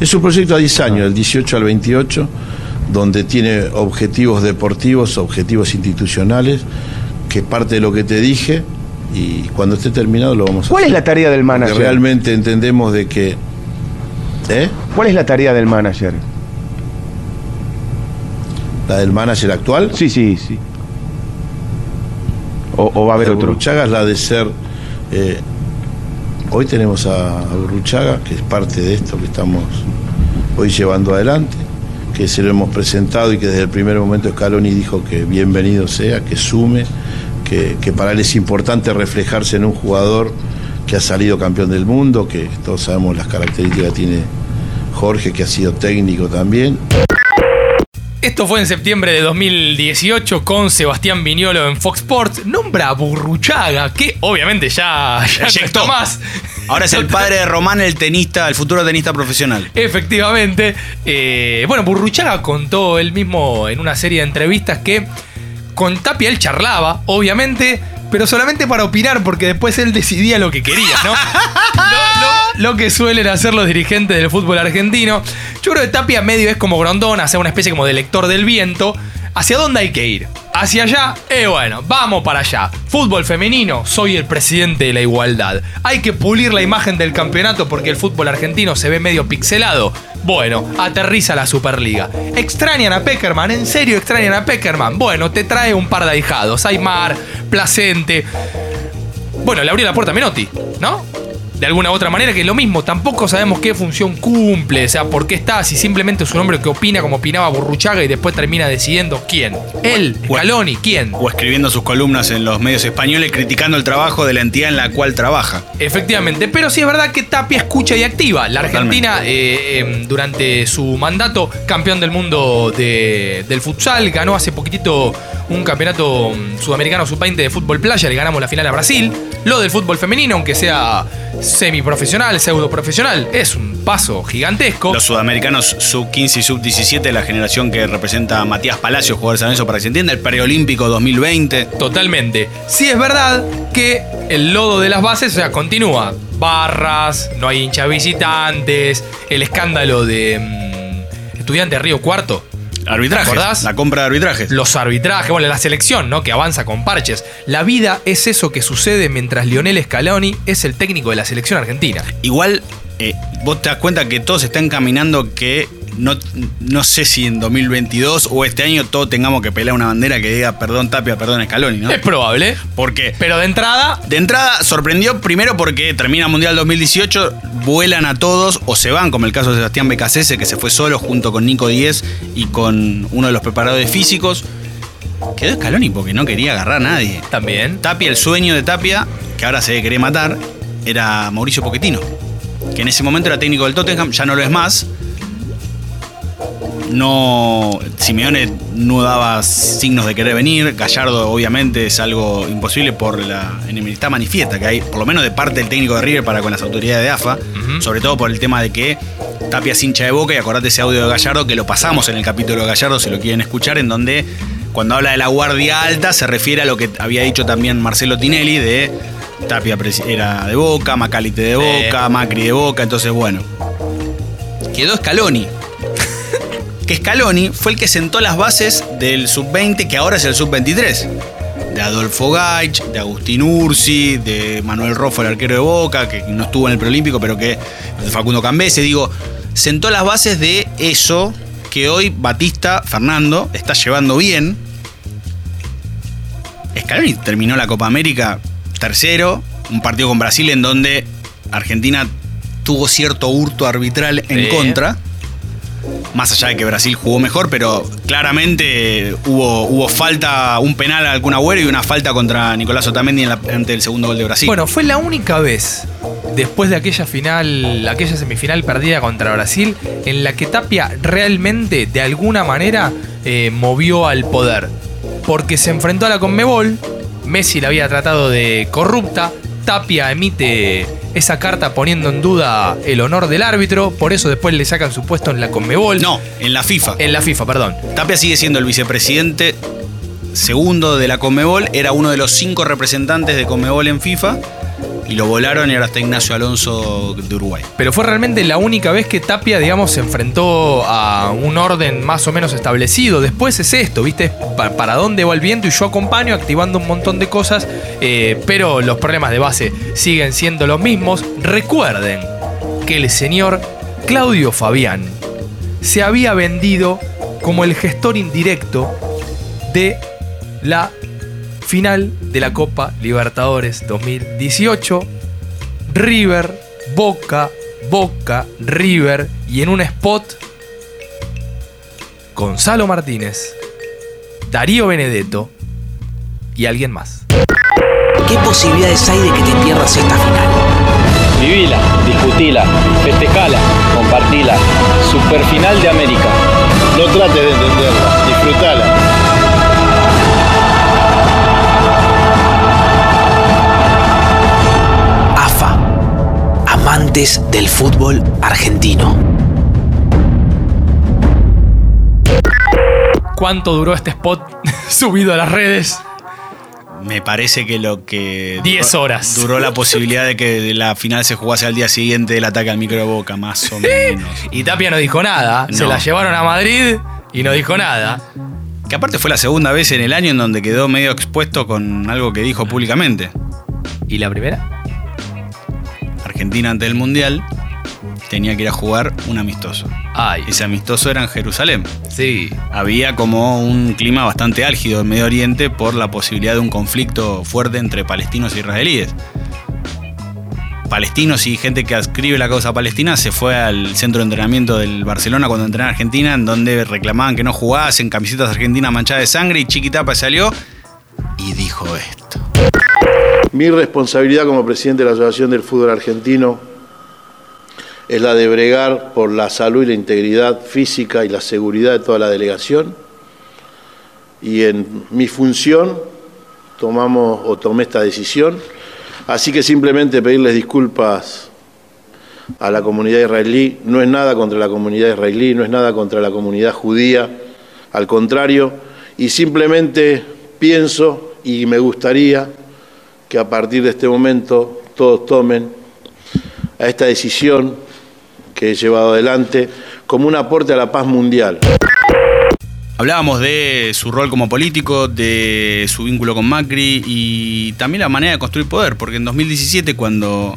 Es un proyecto a 10 años, del 18 al 28, donde tiene objetivos deportivos, objetivos institucionales, que es parte de lo que te dije, y cuando esté terminado lo vamos a ¿Cuál es la tarea del Porque manager? realmente entendemos de que... ¿Eh? ¿Cuál es la tarea del manager? ¿La del manager actual? Sí, sí, sí. O, o va a haber La de otro. Burruchaga es la de ser... eh, hoy tenemos a, a Burruchaga, que es parte de esto que estamos hoy llevando adelante, que se lo hemos presentado y que desde el primer momento Scaloni dijo que bienvenido sea, que sume, que, para él es importante reflejarse en un jugador que ha salido campeón del mundo, que todos sabemos las características que tiene Jorge, que ha sido técnico también. Esto fue en septiembre de 2018 con Sebastián Viñolo en Fox Sports. Nombra a Burruchaga, que obviamente ya, ya no Eyectó. está más. Ahora es el padre de Román, el tenista, el futuro tenista profesional. Efectivamente. Eh, bueno, Burruchaga contó él mismo en una serie de entrevistas que con Tapia él charlaba, obviamente, pero solamente para opinar, porque después él decidía lo que quería, ¿no? lo, lo- lo que suelen hacer los dirigentes del fútbol argentino. Yo creo que Tapia medio es como Grondón, hace una especie como de lector del viento. ¿Hacia dónde hay que ir? Hacia allá, eh bueno, vamos para allá. Fútbol femenino, soy el presidente de la igualdad. Hay que pulir la imagen del campeonato porque el fútbol argentino se ve medio pixelado. Bueno, aterriza la Superliga. ¿Extrañan a Peckerman? ¿En serio extrañan a Peckerman? Bueno, te trae un par de ahijados. Aymar, Placente. Bueno, le abrió la puerta a Menotti, ¿no? De alguna u otra manera, que es lo mismo, tampoco sabemos qué función cumple, o sea, por qué está, si simplemente es un hombre que opina como opinaba Burruchaga y después termina decidiendo quién. Él, Scaloni, quién. O escribiendo sus columnas en los medios españoles criticando el trabajo de la entidad en la cual trabaja. Efectivamente, pero sí es verdad que Tapia escucha y activa. La Argentina, eh, eh, durante su mandato, campeón del mundo de- del futsal, ganó hace poquitito un campeonato mm, sudamericano sub-20 de fútbol playa, le ganamos la final a Brasil. Lo del fútbol femenino, aunque sea semiprofesional, pseudo profesional, es un paso gigantesco. Los sudamericanos sub-15 y sub-17, la generación que representa a Matías Palacios, jugador de San Lorenzo, para que se entienda, el preolímpico 2020. Totalmente. Sí es verdad que el lodo de las bases, o sea, continúa. Barras, no hay hinchas visitantes, el escándalo de mm, estudiante de Río Cuarto. Arbitrajes. ¿Te acordás? La compra de arbitrajes. Los arbitrajes, bueno, la selección, ¿no? Que avanza con parches. La vida es eso que sucede mientras Lionel Scaloni es el técnico de la selección argentina. Igual, eh, vos te das cuenta que todos están caminando que no, no sé si en 2022 o este año todos tengamos que pelear una bandera que diga perdón Tapia, perdón Scaloni, ¿no? Es probable. ¿Por qué? Pero de entrada. De entrada sorprendió primero porque termina Mundial 2018, vuelan a todos o se van, como el caso de Sebastián Becasese, que se fue solo junto con Nico Díez y con uno de los preparadores físicos. Quedó Scaloni porque no quería agarrar a nadie. También. Tapia, el sueño de Tapia, que ahora se quería matar, era Mauricio Pochettino. Que en ese momento era técnico del Tottenham, ya no lo es más. No. Simeone no daba signos de querer venir. Gallardo, obviamente, es algo imposible por la enemistad manifiesta que hay, por lo menos de parte del técnico de River para con las autoridades de AFA. Sobre todo por el tema de que Tapia es hincha de boca. Y acordate ese audio de Gallardo que lo pasamos en el capítulo de Gallardo, si lo quieren escuchar, en donde cuando habla de la guardia alta se refiere a lo que había dicho también Marcelo Tinelli de Tapia era de Boca, Macalite de Boca, Macri de Boca, entonces bueno. Quedó Scaloni. Que Scaloni fue el que sentó las bases del sub-20 que ahora es el sub-23. De Adolfo Gaich, de Agustín Ursi, de Manuel Roffo, el arquero de Boca, que no estuvo en el preolímpico, pero que de Facundo Cambese, digo, sentó las bases de eso que hoy Batista Fernando está llevando bien. Scaloni terminó la Copa América tercero, un partido con Brasil en donde Argentina tuvo cierto hurto arbitral en Sí. contra. Más allá de que Brasil jugó mejor, pero claramente hubo, hubo falta, un penal al Kun Agüero y una falta contra Nicolás Otamendi en la- ante el segundo gol de Brasil. Bueno, fue la única vez después de aquella final, aquella semifinal perdida contra Brasil, en la que Tapia realmente, de alguna manera, eh, movió al poder. Porque se enfrentó a la Conmebol, Messi la había tratado de corrupta, Tapia emite esa carta poniendo en duda el honor del árbitro, por eso después le sacan su puesto en la Conmebol. No, en la FIFA. En la FIFA, perdón. Tapia sigue siendo el vicepresidente segundo de la Conmebol, era uno de los cinco representantes de Conmebol en FIFA y lo volaron y ahora está Ignacio Alonso de Uruguay. Pero fue realmente la única vez que Tapia, digamos, se enfrentó a un orden más o menos establecido. Después es esto, ¿viste? Pa- ¿Para dónde va el viento? Y yo acompaño activando un montón de cosas, eh, pero los problemas de base siguen siendo los mismos. Recuerden que el señor Claudio Fabián se había vendido como el gestor indirecto de la final de la Copa Libertadores 2018. River, Boca, Boca, River y en un spot Gonzalo Martínez, Darío Benedetto y alguien más. ¿Qué posibilidades hay de que te pierdas esta final? Vivila, discutila, festejala, compartila. Superfinal de América. No trates de entenderla, disfrutala. Del fútbol argentino. ¿Cuánto duró este spot subido a las redes? Me parece que lo que. 10 duró- horas. Duró la posibilidad de que la final se jugase al día siguiente del ataque al micro de boca, más o menos. Y Tapia no dijo nada. Se No. la llevaron a Madrid y no dijo nada. Que aparte fue la segunda vez en el año en donde quedó medio expuesto con algo que dijo públicamente. ¿Y la primera? Argentina ante el Mundial tenía que ir a jugar un amistoso. Ay. Ese amistoso era en Jerusalén. Sí. Había como un clima bastante álgido en Medio Oriente por la posibilidad de un conflicto fuerte entre palestinos e israelíes. Palestinos y gente que adscribe la causa palestina se fue al centro de entrenamiento del Barcelona cuando entrenaba en Argentina, en donde reclamaban que no jugasen camisetas argentinas manchadas de sangre y Chiquitapa salió y dijo esto. Mi responsabilidad como presidente de la Asociación del Fútbol Argentino es la de bregar por la salud y la integridad física y la seguridad de toda la delegación. Y en mi función tomamos o tomé esta decisión. Así que simplemente pedirles disculpas a la comunidad israelí. No es nada contra la comunidad israelí, no es nada contra la comunidad judía. Al contrario, y simplemente pienso y me gustaría que a partir de este momento todos tomen a esta decisión que he llevado adelante como un aporte a la paz mundial. Hablábamos de su rol como político, de su vínculo con Macri y también la manera de construir poder, porque en 2017 cuando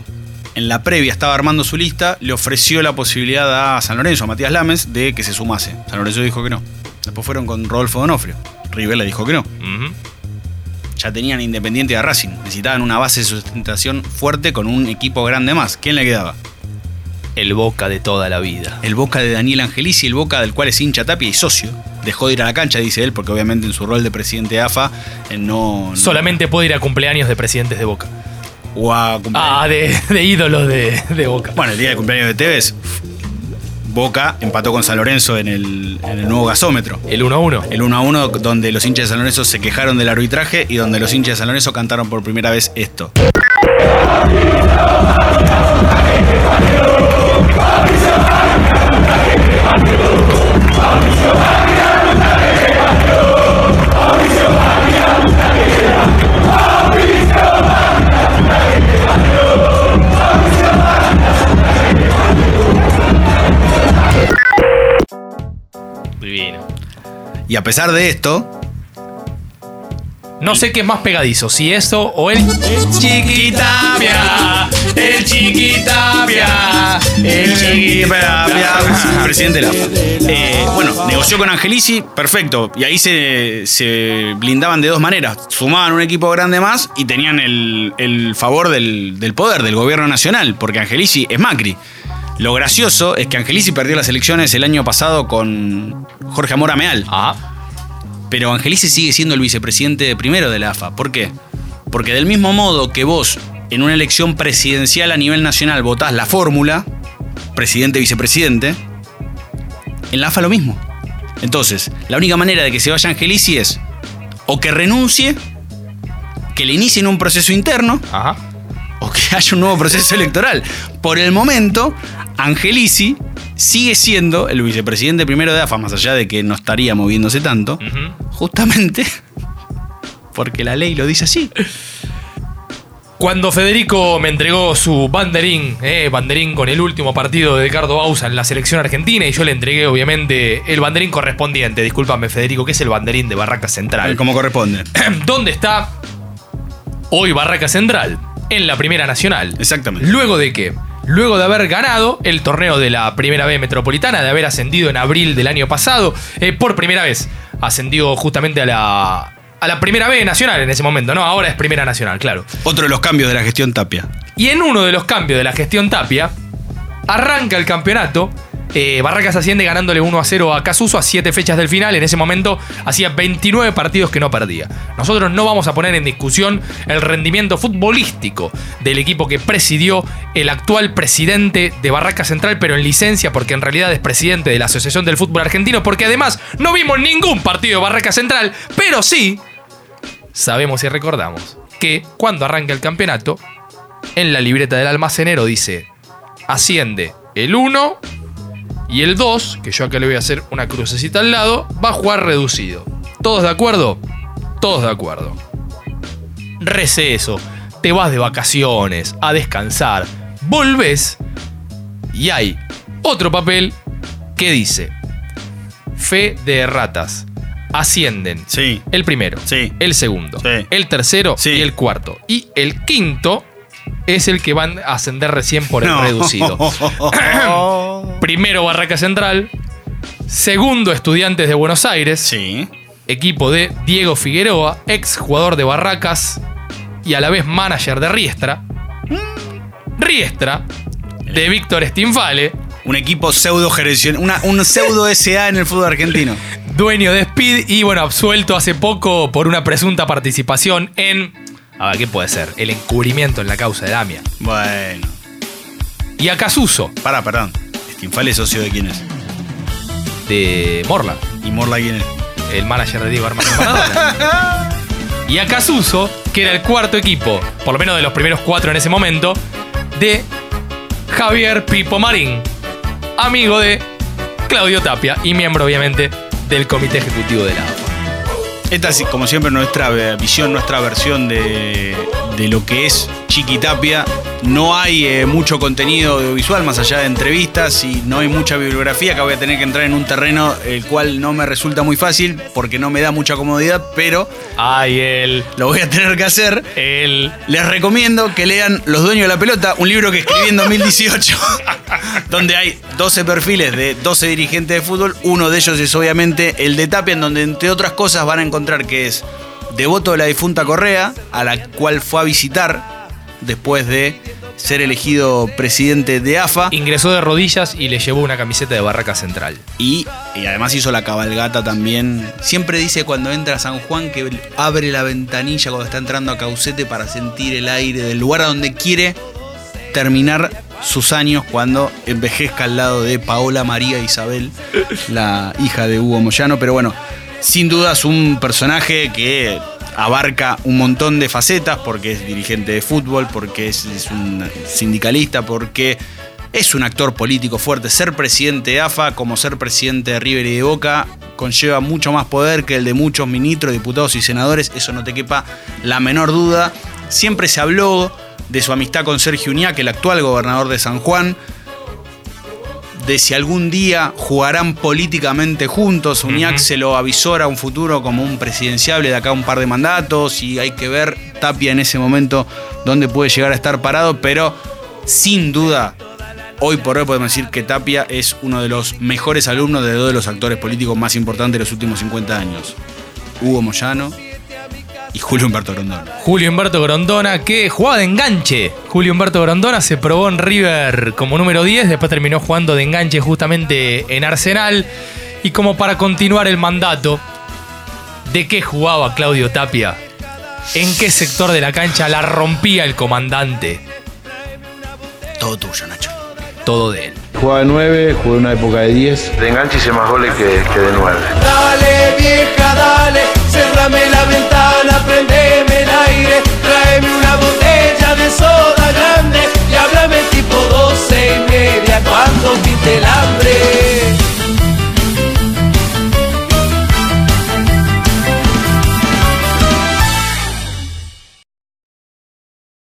en la previa estaba armando su lista, le ofreció la posibilidad a San Lorenzo, a Matías Lames, de que se sumase. San Lorenzo dijo que no. Después fueron con Rodolfo Donofrio. River le dijo que no. Ya tenían Independiente de Racing. Necesitaban una base de sustentación fuerte con un equipo grande más. ¿Quién le quedaba? El Boca de toda la vida. El Boca de Daniel Angelici, el Boca del cual es hincha Tapia y socio. Dejó de ir a la cancha, dice él, porque obviamente en su rol de presidente de AFA eh, no, no- Solamente puede ir a cumpleaños de presidentes de Boca. o a cumpleaños. Ah, de, de ídolos de, de Boca. Bueno, el día de cumpleaños de Tevez, Boca empató con San Lorenzo en el, en el nuevo gasómetro. El 1-1. El 1 a 1, donde los hinchas de San Lorenzo se quejaron del arbitraje y donde los hinchas de San Lorenzo cantaron por primera vez esto. Y a pesar de esto, No sé qué es más pegadizo, si eso o el Chiquitapia, el Chiquitapia, el Chiquitapia. presidente de la. Eh, bueno, negoció con Angelici, perfecto. Y ahí se, se blindaban de dos maneras. Sumaban un equipo grande más y tenían el, el favor del, del poder, del gobierno nacional, porque Angelici es Macri. Lo gracioso es que Angelici perdió las elecciones el año pasado con Jorge Amor Ameal. Pero Angelici sigue siendo el vicepresidente primero de la AFA. ¿Por qué? Porque del mismo modo que vos en una elección presidencial a nivel nacional votás la fórmula, presidente-vicepresidente, en la AFA lo mismo. Entonces, la única manera de que se vaya Angelici es o que renuncie, que le inicien un proceso interno, o que haya un nuevo proceso electoral. Por el momento, Angelici sigue siendo el vicepresidente primero de AFA, más allá de que no estaría moviéndose tanto, justamente porque la ley lo dice así. Cuando Federico me entregó su banderín, eh, banderín con el último partido de Ricardo Bausa en la selección argentina, y yo le entregué, obviamente, el banderín correspondiente. Discúlpame, Federico, que es el banderín de Barraca Central. Como corresponde. ¿Dónde está hoy Barraca Central? En la Primera Nacional. Exactamente. ¿Luego de qué? Luego de haber ganado el torneo de la Primera B Metropolitana, de haber ascendido en abril del año pasado, eh, por primera vez, ascendió justamente a la, a la Primera B Nacional en ese momento, ¿no? Ahora es Primera Nacional, claro. Otro de los cambios de la gestión Tapia. Y en uno de los cambios de la gestión Tapia, arranca el campeonato. Eh, Barracas asciende ganándole 1 a 0 a Casuso a 7 fechas del final. En ese momento hacía 29 partidos que no perdía. Nosotros no vamos a poner en discusión el rendimiento futbolístico del equipo que presidió el actual presidente de Barracas Central, pero en licencia, porque en realidad es presidente de la Asociación del Fútbol Argentino, porque además no vimos ningún partido de Barracas Central, pero sí sabemos y recordamos que cuando arranca el campeonato, en la libreta del almacenero dice, asciende el 1 y el 2, que yo acá le voy a hacer una crucecita al lado, va a jugar reducido. ¿Todos de acuerdo? Todos de acuerdo. Receso, te vas de vacaciones, a descansar, volves y hay otro papel que dice, fe de ratas. Ascienden. Sí. El primero. Sí. El segundo. Sí. El tercero y el cuarto. Y el quinto es el que van a ascender recién por el No. reducido. Primero Barraca Central. Segundo Estudiantes de Buenos Aires. Sí. Equipo de Diego Figueroa, ex jugador de Barracas y a la vez manager de Riestra. Riestra de Víctor Stinfale. Un equipo pseudo una, un pseudo SA en el fútbol argentino. dueño de Speed y bueno, absuelto hace poco por una presunta participación en. A ver, ¿qué puede ser? El encubrimiento en la causa de Damia. Bueno. Y a Casuso. Pará, perdón. ¿Stinfale es socio de quién es? De Morla. ¿Y Morla quién es? El manager de Diego Armando Maradona. y a Casuso, que era el cuarto equipo, por lo menos de los primeros cuatro en ese momento, de Javier Pipo Marín, amigo de Claudio Tapia y miembro, obviamente, del comité ejecutivo de la AFA. Esta es, como siempre, nuestra visión, nuestra versión de, de lo que es Chiquitapia No hay eh, mucho contenido audiovisual más allá de entrevistas y no hay mucha bibliografía que voy a tener que entrar en un terreno el cual no me resulta muy fácil porque no me da mucha comodidad, pero Ay, él. lo voy a tener que hacer. Él. Les recomiendo que lean Los Dueños de la Pelota, un libro que escribí en 2018, donde hay 12 perfiles de 12 dirigentes de fútbol. Uno de ellos es obviamente el de Tapia, en donde entre otras cosas van a encontrar que es devoto de la difunta Correa, a la cual fue a visitar después de ser elegido presidente de AFA. Ingresó de rodillas y le llevó una camiseta de Barraca Central. Y, y además hizo la cabalgata también. Siempre dice cuando entra a San Juan que abre la ventanilla cuando está entrando a Caucete para sentir el aire del lugar a donde quiere terminar sus años cuando envejezca al lado de Paola María Isabel, la hija de Hugo Moyano. Pero bueno, sin duda es un personaje que abarca un montón de facetas porque es dirigente de fútbol, porque es, un sindicalista, porque es un actor político fuerte. Ser presidente de AFA, como ser presidente de River y de Boca, conlleva mucho más poder que el de muchos ministros, diputados y senadores. Eso no te quepa la menor duda. Siempre se habló de su amistad con Sergio Uñac, el actual gobernador de San Juan. De si algún día jugarán políticamente juntos. Uñac se lo avisora a un futuro como un presidenciable de acá a un par de mandatos. Y hay que ver Tapia en ese momento dónde puede llegar a estar parado. Pero sin duda Hoy por hoy podemos decir que Tapia es uno de los mejores alumnos de dos de los actores políticos más importantes de los últimos 50 años. Hugo Moyano y Julio Humberto Grondona. Julio Humberto Grondona, que jugaba de enganche. Julio Humberto Grondona se probó en River como número 10, después terminó jugando de enganche justamente en Arsenal. Y como para continuar el mandato, ¿de qué jugaba Claudio Tapia? ¿En qué sector de la cancha la rompía el comandante? Todo tuyo, Nacho todo de él. Jugaba de 9, jugué una época de 10. De enganche hice más goles que, que de 9. Dale, vieja, dale, cerrame la ventana, prendeme el aire, tráeme una botella de soda grande y háblame tipo 12 y media cuando quite el hambre.